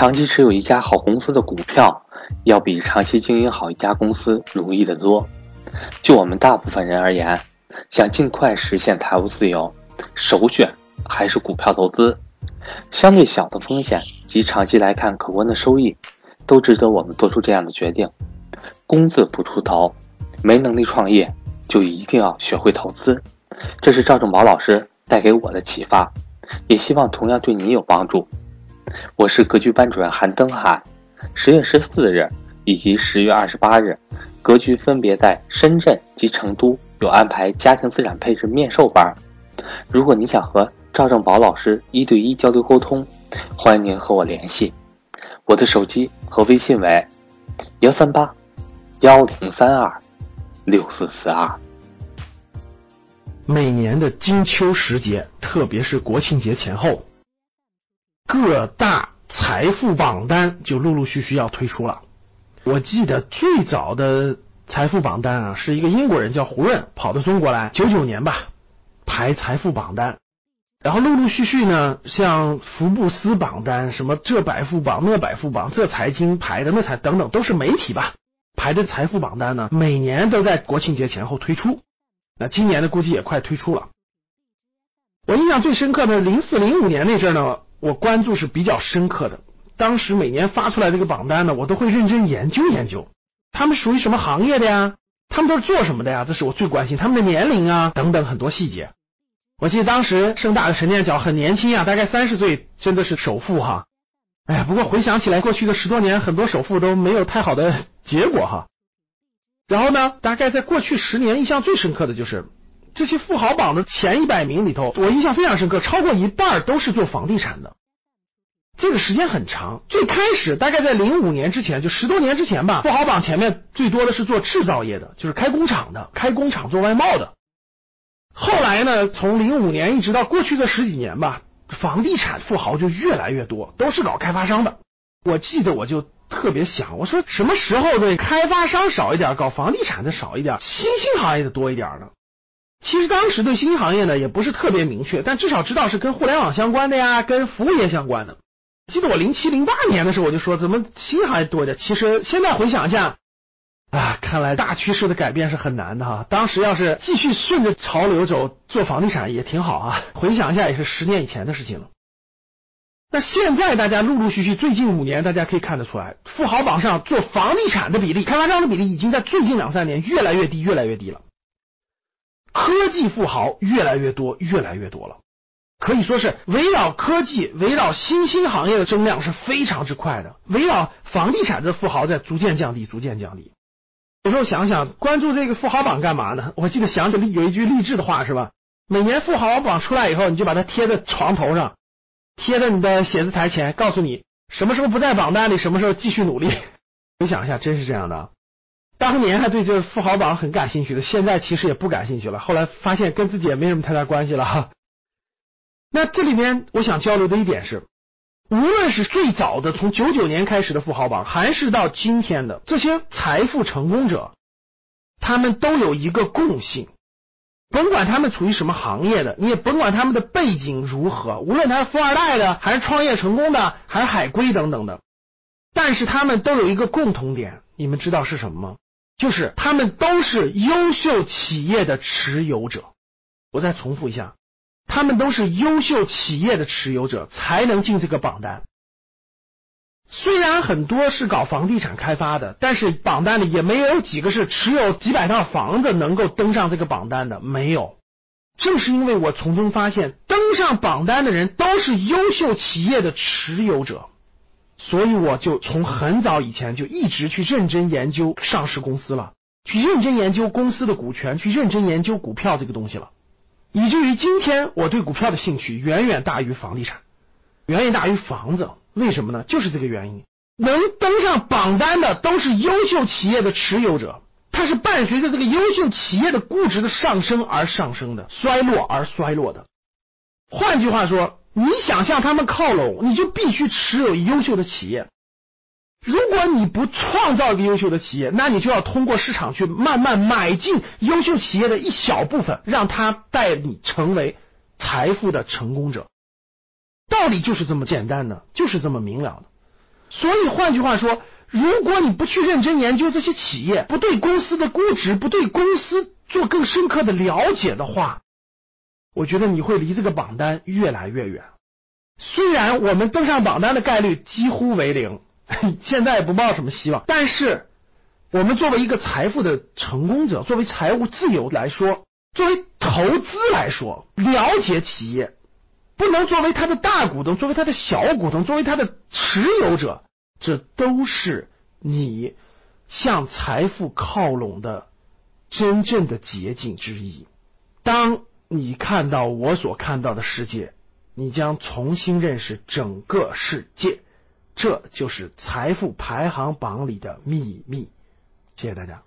长期持有一家好公司的股票，要比长期经营好一家公司容易得多。就我们大部分人而言，想尽快实现财务自由，首选还是股票投资。相对小的风险及长期来看可观的收益，都值得我们做出这样的决定。工字不出头，没能力创业，就一定要学会投资。这是赵正宝老师带给我的启发，也希望同样对你有帮助。我是格局班主任韩登海，十月十四日以及十月二十八日，格局分别在深圳及成都有安排家庭资产配置面授班。如果你想和赵正宝老师一对一交流沟通，欢迎您和我联系。我的手机和微信为幺三八幺零三二六四四二。每年的金秋时节，特别是国庆节前后。各大财富榜单就陆陆续续要推出了。我记得最早的财富榜单啊，是一个英国人叫胡润跑到中国来，九九年吧，排财富榜单。然后陆陆续续呢，像福布斯榜单、什么这百富榜、那百富榜、这财经排的那财等等，都是媒体吧排的财富榜单呢，每年都在国庆节前后推出。那今年的估计也快推出了。我印象最深刻的，零四零五年那阵儿呢。我关注是比较深刻的，当时每年发出来这个榜单呢，我都会认真研究研究，他们属于什么行业的呀？他们都是做什么的呀？这是我最关心他们的年龄啊等等很多细节。我记得当时盛大的陈念角很年轻啊，大概三十岁，真的是首富哈。哎呀，不过回想起来，过去的十多年，很多首富都没有太好的结果哈。然后呢，大概在过去十年，印象最深刻的就是。这些富豪榜的前一百名里头，我印象非常深刻，超过一半都是做房地产的。这个时间很长，最开始大概在零五年之前，就十多年之前吧，富豪榜前面最多的是做制造业的，就是开工厂的，开工厂做外贸的。后来呢，从零五年一直到过去这十几年吧，房地产富豪就越来越多，都是搞开发商的。我记得我就特别想，我说什么时候的开发商少一点，搞房地产的少一点，新兴行业的多一点呢？其实当时对新行业呢也不是特别明确，但至少知道是跟互联网相关的呀，跟服务业相关的。记得我零七零八年的时候我就说，怎么新行业多一点？其实现在回想一下，啊，看来大趋势的改变是很难的哈。当时要是继续顺着潮流走，做房地产也挺好啊。回想一下，也是十年以前的事情了。那现在大家陆陆续续，最近五年大家可以看得出来，富豪榜上做房地产的比例、开发商的比例，已经在最近两三年越来越低，越来越低了。科技富豪越来越多，越来越多了，可以说是围绕科技、围绕新兴行业的增量是非常之快的。围绕房地产的富豪在逐渐降低，逐渐降低。有时候想想，关注这个富豪榜干嘛呢？我记得想起有一句励志的话，是吧？每年富豪榜出来以后，你就把它贴在床头上，贴在你的写字台前，告诉你什么时候不在榜单里，什么时候继续努力。回想一下，真是这样的。当年还对这富豪榜很感兴趣的，现在其实也不感兴趣了。后来发现跟自己也没什么太大关系了哈。那这里面我想交流的一点是，无论是最早的从九九年开始的富豪榜，还是到今天的这些财富成功者，他们都有一个共性，甭管他们处于什么行业的，你也甭管他们的背景如何，无论他是富二代的，还是创业成功的，还是海归等等的，但是他们都有一个共同点，你们知道是什么吗？就是他们都是优秀企业的持有者，我再重复一下，他们都是优秀企业的持有者才能进这个榜单。虽然很多是搞房地产开发的，但是榜单里也没有几个是持有几百套房子能够登上这个榜单的，没有。正是因为我从中发现，登上榜单的人都是优秀企业的持有者。所以我就从很早以前就一直去认真研究上市公司了，去认真研究公司的股权，去认真研究股票这个东西了，以至于今天我对股票的兴趣远远大于房地产，远远大于房子。为什么呢？就是这个原因。能登上榜单的都是优秀企业的持有者，它是伴随着这个优秀企业的估值的上升而上升的，衰落而衰落的。换句话说。你想向他们靠拢，你就必须持有优秀的企业。如果你不创造一个优秀的企业，那你就要通过市场去慢慢买进优秀企业的一小部分，让他带你成为财富的成功者。道理就是这么简单的，就是这么明了的。所以换句话说，如果你不去认真研究这些企业，不对公司的估值，不对公司做更深刻的了解的话，我觉得你会离这个榜单越来越远。虽然我们登上榜单的概率几乎为零，现在也不抱什么希望，但是我们作为一个财富的成功者，作为财务自由来说，作为投资来说，了解企业，不能作为他的大股东，作为他的小股东，作为他的持有者，这都是你向财富靠拢的真正的捷径之一。当你看到我所看到的世界。你将重新认识整个世界，这就是财富排行榜里的秘密。谢谢大家。